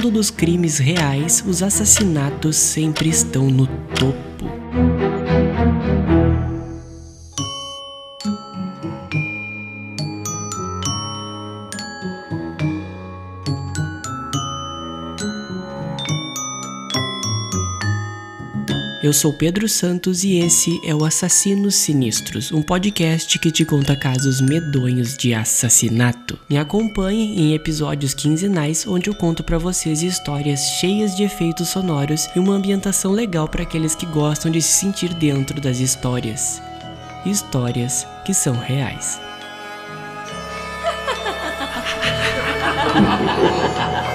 pelos crimes reais, os assassinatos sempre estão no topo. Eu sou Pedro Santos e esse é o Assassinos Sinistros, um podcast que te conta casos medonhos de assassinato. Me acompanhe em episódios quinzenais onde eu conto para vocês histórias cheias de efeitos sonoros e uma ambientação legal para aqueles que gostam de se sentir dentro das histórias. Histórias que são reais.